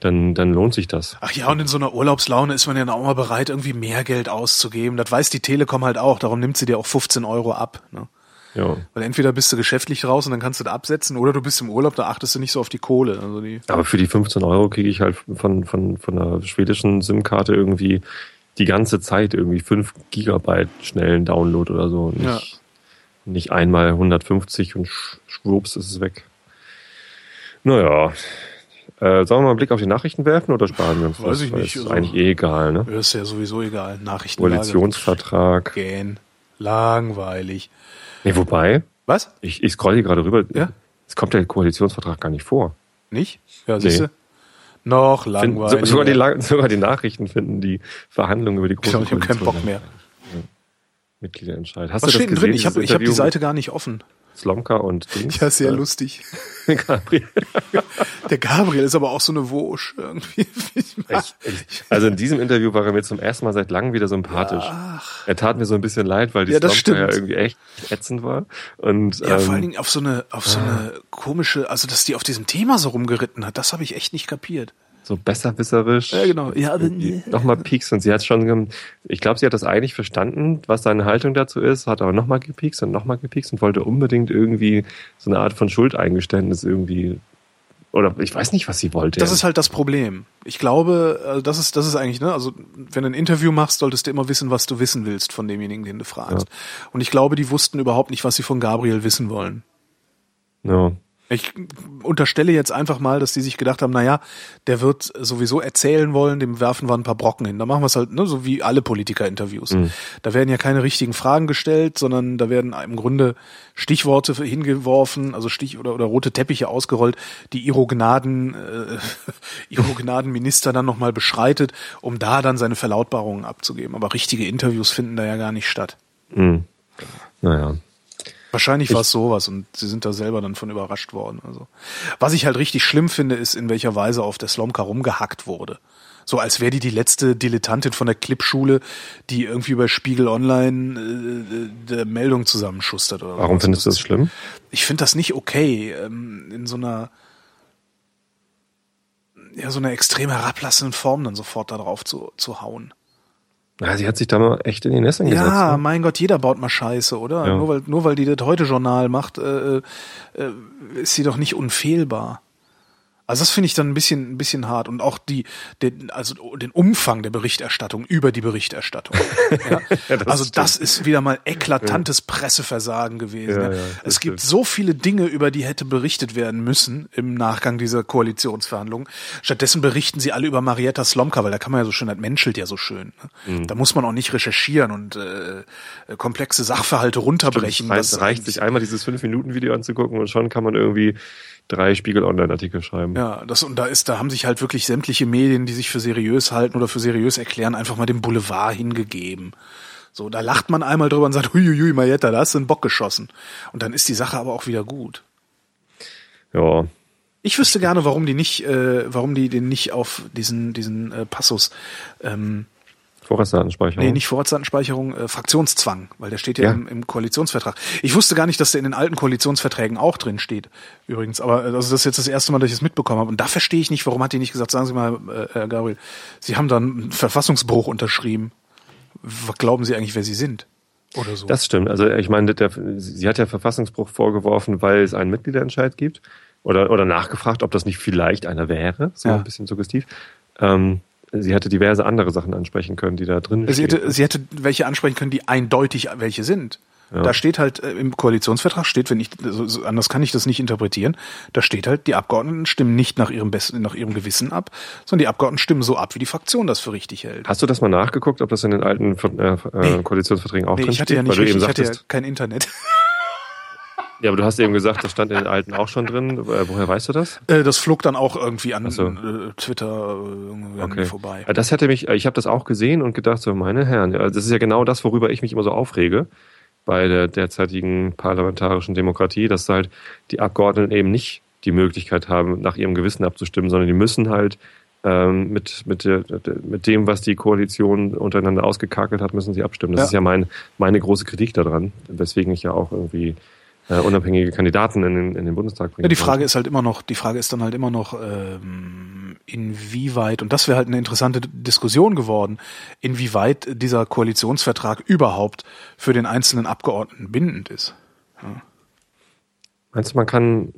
dann, dann lohnt sich das. Ach ja, und in so einer Urlaubslaune ist man ja auch mal bereit, irgendwie mehr Geld auszugeben. Das weiß die Telekom halt auch. Darum nimmt sie dir auch 15 Euro ab. Ne? Ja. Weil entweder bist du geschäftlich raus und dann kannst du da absetzen, oder du bist im Urlaub, da achtest du nicht so auf die Kohle. Also die, Aber für die 15 Euro kriege ich halt von, von, von einer schwedischen SIM-Karte irgendwie die ganze Zeit irgendwie 5 Gigabyte schnellen Download oder so. Nicht, Ja. nicht einmal 150 und sch- schwupps ist es weg. Naja. Äh, sollen wir mal einen Blick auf die Nachrichten werfen oder sparen wir uns Weiß das? ich nicht, Ist also- eigentlich eh egal, ne? ist ja sowieso egal. Nachrichtenlage. Koalitionsvertrag. Gähn. Langweilig. Nee, wobei, Was? Ich, ich scroll hier gerade rüber. Ja? Es kommt der Koalitionsvertrag gar nicht vor. Nicht? Ja, siehst du? Noch langweilig. so, sogar, die, sogar die Nachrichten finden die Verhandlungen über die ich große habe keinen Bock mehr. Mitgliederentscheid. Hast Was du das steht denn gesehen, drin? Ich habe ich hab die Seite gar nicht offen. Slomka und Dings? Ja, sehr Äh, lustig. Gabriel. Der Gabriel ist aber auch so eine Wursch irgendwie. Ich, ich, also in diesem Interview war er mir zum ersten Mal seit langem wieder sympathisch. Ach. Er tat mir so ein bisschen leid, weil die Ja, Slomka ja irgendwie echt ätzend war. Und, Ja, vor allen ähm, Dingen auf so eine, auf so eine komische, also dass die auf diesem Thema so rumgeritten hat, das habe ich echt nicht kapiert. So besserwisserisch. Ja, genau. Ja, Nochmal piekst und sie hat schon, ich glaube, sie hat das eigentlich verstanden, was seine Haltung dazu ist, hat aber nochmal gepiekst und nochmal gepiekst und wollte unbedingt irgendwie so eine Art von Schuldeingeständnis irgendwie, oder ich weiß nicht, was sie wollte. Das ist halt das Problem. Ich glaube, also das ist, das ist eigentlich, ne, also wenn du ein Interview machst, solltest du immer wissen, was du wissen willst von demjenigen, den du fragst. Und ich glaube, die wussten überhaupt nicht, was sie von Gabriel wissen wollen. ja. Ich unterstelle jetzt einfach mal, dass die sich gedacht haben, na ja, der wird sowieso erzählen wollen, dem werfen wir ein paar Brocken hin. Da machen wir es halt, ne, so wie alle Politiker-Interviews. Mhm. Da werden ja keine richtigen Fragen gestellt, sondern da werden im Grunde Stichworte hingeworfen, also Stich oder, oder rote Teppiche ausgerollt, die Iro Gnaden, äh, Iro Gnadenminister dann nochmal beschreitet, um da dann seine Verlautbarungen abzugeben. Aber richtige Interviews finden da ja gar nicht statt. Mhm. Naja. Wahrscheinlich war es sowas und sie sind da selber dann von überrascht worden. Also, was ich halt richtig schlimm finde, ist, in welcher Weise auf der Slomka rumgehackt wurde. So als wäre die die letzte Dilettantin von der Clipschule, die irgendwie bei Spiegel Online äh, der Meldung zusammenschustert. Oder Warum findest du das schlimm? Ich finde das nicht okay, ähm, in so einer ja so einer extrem herablassenden Form dann sofort da drauf zu, zu hauen. Ja, sie hat sich da mal echt in die Nässe gesetzt. Ja, ne? mein Gott, jeder baut mal Scheiße, oder? Ja. Nur weil nur weil die das heute Journal macht, äh, äh, ist sie doch nicht unfehlbar. Also das finde ich dann ein bisschen, ein bisschen hart und auch die, den, also den Umfang der Berichterstattung über die Berichterstattung. ja? ja, das also das ist wieder mal eklatantes. Presseversagen gewesen. Es gibt so viele Dinge, über die hätte berichtet werden müssen im Nachgang dieser Koalitionsverhandlungen. Stattdessen berichten sie alle über Marietta Slomka, weil da kann man ja so schön, das menschelt ja so schön. Ne? Mhm. Da muss man auch nicht recherchieren und äh, komplexe Sachverhalte runterbrechen. Stimmt, es reicht, reicht sich einmal dieses fünf Minuten Video anzugucken und schon kann man irgendwie drei Spiegel Online-Artikel schreiben. Ja, das und da ist, da haben sich halt wirklich sämtliche Medien, die sich für seriös halten oder für seriös erklären, einfach mal dem Boulevard hingegeben. So, da lacht man einmal drüber und sagt, huiuiui, Marietta, da hast du einen Bock geschossen. Und dann ist die Sache aber auch wieder gut. Ja. Ich wüsste gerne, warum die nicht, äh, warum die den nicht auf diesen, diesen äh, Passus ähm, Vorratsdatenspeicherung? Nee, nicht Vorratsdatenspeicherung, äh, Fraktionszwang, weil der steht ja, ja. Im, im, Koalitionsvertrag. Ich wusste gar nicht, dass der in den alten Koalitionsverträgen auch drin steht, übrigens. Aber äh, also das ist jetzt das erste Mal, dass ich es mitbekommen habe. Und da verstehe ich nicht, warum hat die nicht gesagt, sagen Sie mal, äh, Herr Gabriel, Sie haben da einen Verfassungsbruch unterschrieben. Was glauben Sie eigentlich, wer Sie sind? Oder so. Das stimmt. Also ich meine, der, sie hat ja Verfassungsbruch vorgeworfen, weil es einen Mitgliederentscheid gibt. Oder, oder nachgefragt, ob das nicht vielleicht einer wäre. So ja. ein bisschen suggestiv. Ähm, sie hätte diverse andere Sachen ansprechen können, die da drin sie hätte, sie hätte welche ansprechen können, die eindeutig welche sind. Ja. Da steht halt äh, im Koalitionsvertrag steht, wenn ich so, anders kann ich das nicht interpretieren. Da steht halt, die Abgeordneten stimmen nicht nach ihrem besten, nach ihrem Gewissen ab, sondern die Abgeordneten stimmen so ab, wie die Fraktion das für richtig hält. Hast du das mal nachgeguckt, ob das in den alten äh. Koalitionsverträgen auch nee, drin ich hatte steht? Ja nicht richtig, ich hatte ja kein Internet. Ja, aber du hast eben gesagt, das stand in den alten auch schon drin. Äh, woher weißt du das? Äh, das flog dann auch irgendwie an so. äh, Twitter äh, okay. vorbei. Das hätte mich, ich habe das auch gesehen und gedacht, so meine Herren, das ist ja genau das, worüber ich mich immer so aufrege bei der derzeitigen parlamentarischen Demokratie, dass halt die Abgeordneten eben nicht die Möglichkeit haben, nach ihrem Gewissen abzustimmen, sondern die müssen halt ähm, mit, mit, der, mit dem, was die Koalition untereinander ausgekakelt hat, müssen sie abstimmen. Das ja. ist ja mein, meine große Kritik daran, weswegen ich ja auch irgendwie äh, unabhängige Kandidaten in den, in den Bundestag bringen. Ja, die Frage ist halt immer noch, die Frage ist dann halt immer noch, ähm, inwieweit, und das wäre halt eine interessante Diskussion geworden, inwieweit dieser Koalitionsvertrag überhaupt für den einzelnen Abgeordneten bindend ist. Ja. Meinst du, man kann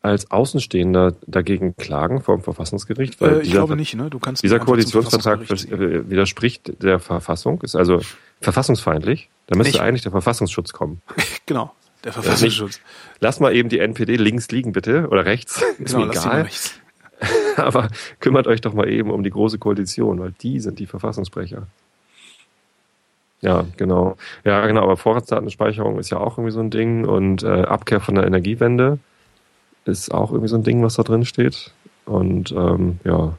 als Außenstehender dagegen klagen vor dem Verfassungsgericht? Weil äh, ich glaube nicht, ne? Du kannst dieser Koalitionsvertrag äh, widerspricht der Verfassung, ist also verfassungsfeindlich. Da müsste ich, eigentlich der Verfassungsschutz kommen. genau. Der Verfassungsschutz. Lass mal eben die NPD links liegen, bitte. Oder rechts. Ist genau, mir egal. Aber kümmert euch doch mal eben um die große Koalition, weil die sind die Verfassungsbrecher. Ja, genau. Ja, genau, aber Vorratsdatenspeicherung ist ja auch irgendwie so ein Ding und äh, Abkehr von der Energiewende ist auch irgendwie so ein Ding, was da drin steht. Und ähm, ja,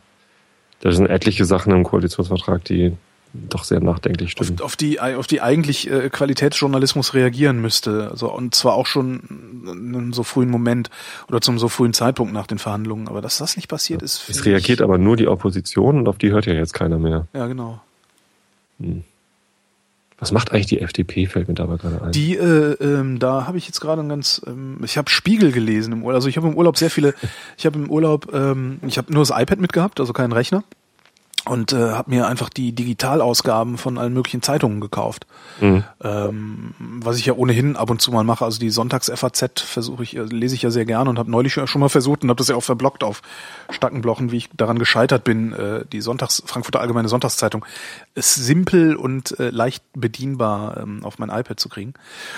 da sind etliche Sachen im Koalitionsvertrag, die doch sehr nachdenklich stimmen. Auf, auf, die, auf die eigentlich äh, Qualitätsjournalismus reagieren müsste. Also, und zwar auch schon in einem so frühen Moment oder zum so frühen Zeitpunkt nach den Verhandlungen. Aber dass das nicht passiert ist. Es reagiert aber nur die Opposition und auf die hört ja jetzt keiner mehr. Ja, genau. Hm. Was macht eigentlich die FDP, fällt mir dabei gerade ein. Die, äh, ähm, da habe ich jetzt gerade ein ganz, ähm, ich habe Spiegel gelesen im Urlaub. Also ich habe im Urlaub sehr viele, ich habe im Urlaub, ähm, ich habe nur das iPad mitgehabt, also keinen Rechner und äh, habe mir einfach die Digitalausgaben von allen möglichen Zeitungen gekauft. Mhm. Ähm, was ich ja ohnehin ab und zu mal mache. Also die Sonntags-FAZ versuche ich, äh, lese ich ja sehr gerne und habe neulich schon mal versucht und habe das ja auch verblockt auf Stackenblochen, wie ich daran gescheitert bin. Äh, die Sonntags Frankfurter Allgemeine Sonntagszeitung ist simpel und äh, leicht bedienbar ähm, auf mein iPad zu kriegen.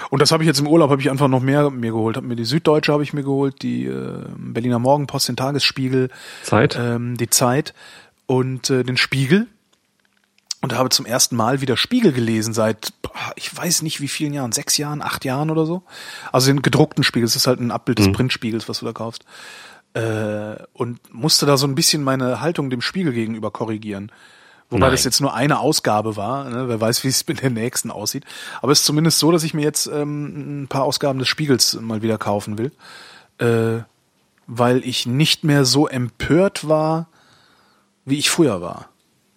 Und das habe ich jetzt im Urlaub habe ich einfach noch mehr mir geholt. Habe mir die Süddeutsche habe ich mir geholt, die äh, Berliner Morgenpost, den Tagesspiegel, Zeit, ähm, die Zeit und äh, den Spiegel und habe zum ersten Mal wieder Spiegel gelesen seit ich weiß nicht wie vielen Jahren, sechs Jahren, acht Jahren oder so. Also den gedruckten Spiegel, das ist halt ein Abbild des mhm. Printspiegels, was du da kaufst. Äh, und musste da so ein bisschen meine Haltung dem Spiegel gegenüber korrigieren. Wobei Nein. das jetzt nur eine Ausgabe war, ne? wer weiß, wie es mit der nächsten aussieht. Aber es ist zumindest so, dass ich mir jetzt ähm, ein paar Ausgaben des Spiegels mal wieder kaufen will, äh, weil ich nicht mehr so empört war, wie ich früher war,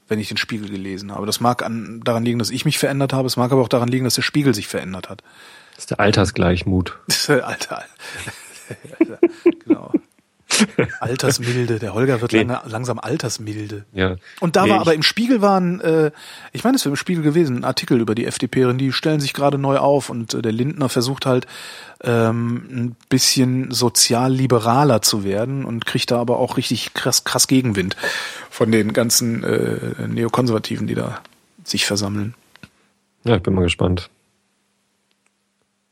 wenn ich den Spiegel gelesen habe. Das mag an, daran liegen, dass ich mich verändert habe, es mag aber auch daran liegen, dass der Spiegel sich verändert hat. Das ist der Altersgleichmut. Das ist der Alter. genau. Altersmilde. Der Holger wird nee. lange, langsam altersmilde. Ja. Und da nee, war aber im Spiegel waren, äh, ich meine, es wäre im Spiegel gewesen, ein Artikel über die FDP, die stellen sich gerade neu auf und äh, der Lindner versucht halt ähm, ein bisschen sozial-liberaler zu werden und kriegt da aber auch richtig krass, krass Gegenwind von den ganzen äh, Neokonservativen, die da sich versammeln. Ja, ich bin mal gespannt.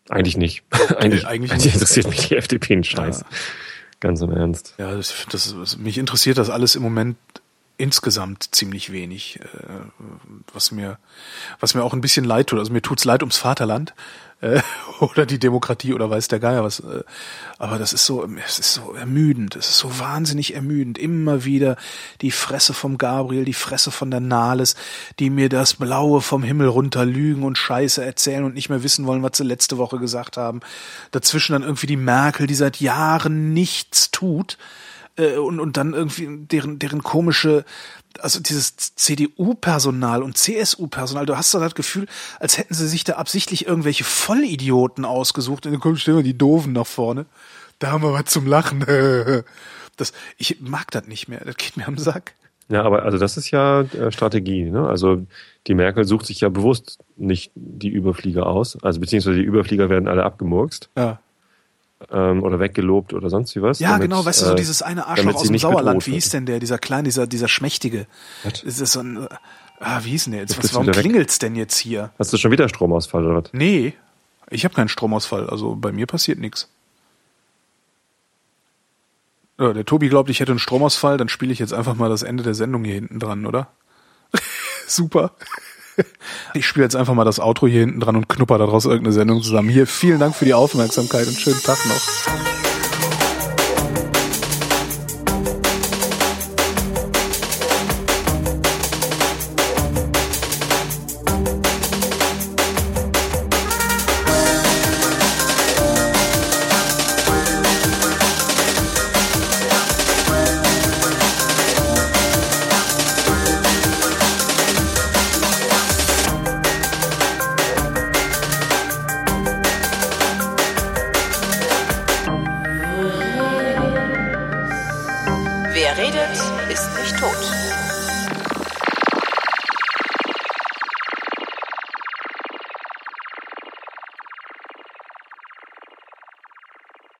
Eigentlich nicht. eigentlich, eigentlich, eigentlich interessiert mich die FDP ein Scheiß. Ja. Ganz im Ernst. Ja, das, das, mich interessiert das alles im Moment insgesamt ziemlich wenig, äh, was mir, was mir auch ein bisschen leid tut. Also mir tut's leid ums Vaterland, äh, oder die Demokratie oder weiß der Geier was. Äh, aber das ist so, es ist so ermüdend, es ist so wahnsinnig ermüdend. Immer wieder die Fresse vom Gabriel, die Fresse von der Nahles, die mir das Blaue vom Himmel runter lügen und Scheiße erzählen und nicht mehr wissen wollen, was sie letzte Woche gesagt haben. Dazwischen dann irgendwie die Merkel, die seit Jahren nichts tut äh, und, und dann irgendwie deren, deren komische also dieses CDU-Personal und CSU-Personal, du hast da das Gefühl, als hätten sie sich da absichtlich irgendwelche Vollidioten ausgesucht und dann kommen stellen wir die Doofen nach vorne. Da haben wir was zum Lachen. Das, ich mag das nicht mehr, das geht mir am Sack. Ja, aber also das ist ja äh, Strategie. Ne? Also die Merkel sucht sich ja bewusst nicht die Überflieger aus, also beziehungsweise die Überflieger werden alle abgemurkst. Ja ähm, oder weggelobt oder sonst wie was. Ja, damit, genau, weißt du, so äh, dieses eine Arschloch aus dem Sauerland, wie hieß denn der, dieser kleine, dieser, dieser Schmächtige? Was? Ist das so ein, ah, wie hieß denn der jetzt? Was, warum klingelt's denn jetzt hier? Hast du schon wieder Stromausfall oder was? Nee, ich habe keinen Stromausfall, also bei mir passiert nichts. Ja, der Tobi glaubt, ich hätte einen Stromausfall, dann spiele ich jetzt einfach mal das Ende der Sendung hier hinten dran, oder? Super. Ich spiele jetzt einfach mal das Outro hier hinten dran und knupper daraus irgendeine Sendung zusammen. Hier, vielen Dank für die Aufmerksamkeit und schönen Tag noch.